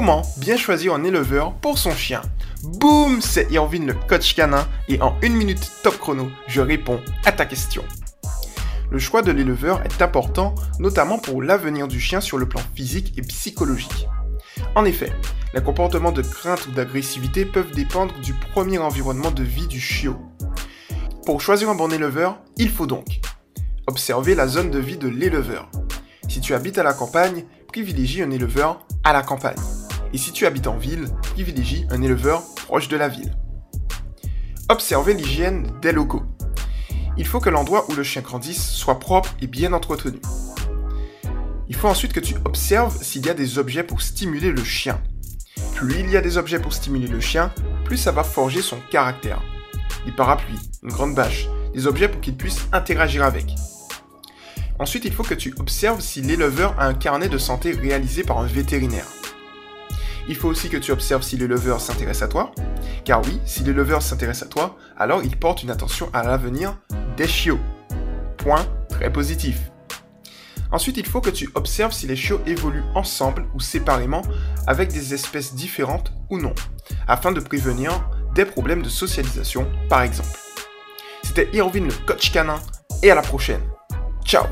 Comment bien choisir un éleveur pour son chien Boum, c'est Irvine le coach canin et en une minute top chrono, je réponds à ta question. Le choix de l'éleveur est important, notamment pour l'avenir du chien sur le plan physique et psychologique. En effet, les comportements de crainte ou d'agressivité peuvent dépendre du premier environnement de vie du chiot. Pour choisir un bon éleveur, il faut donc observer la zone de vie de l'éleveur. Si tu habites à la campagne, privilégie un éleveur à la campagne. Et si tu habites en ville, privilégie un éleveur proche de la ville. Observez l'hygiène des locaux. Il faut que l'endroit où le chien grandisse soit propre et bien entretenu. Il faut ensuite que tu observes s'il y a des objets pour stimuler le chien. Plus il y a des objets pour stimuler le chien, plus ça va forger son caractère. Des parapluies, une grande bâche, des objets pour qu'il puisse interagir avec. Ensuite, il faut que tu observes si l'éleveur a un carnet de santé réalisé par un vétérinaire. Il faut aussi que tu observes si l'éleveur s'intéresse à toi, car oui, si l'éleveur s'intéresse à toi, alors il porte une attention à l'avenir des chiots. Point très positif. Ensuite, il faut que tu observes si les chiots évoluent ensemble ou séparément avec des espèces différentes ou non, afin de prévenir des problèmes de socialisation par exemple. C'était Irvine le coach canin et à la prochaine. Ciao